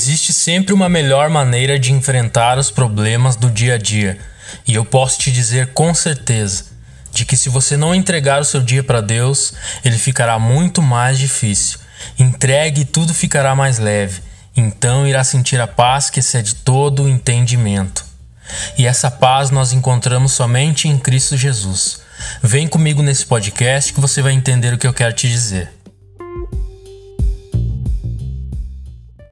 Existe sempre uma melhor maneira de enfrentar os problemas do dia a dia, e eu posso te dizer com certeza de que se você não entregar o seu dia para Deus, ele ficará muito mais difícil. Entregue e tudo ficará mais leve. Então irá sentir a paz que excede todo o entendimento. E essa paz nós encontramos somente em Cristo Jesus. Vem comigo nesse podcast que você vai entender o que eu quero te dizer.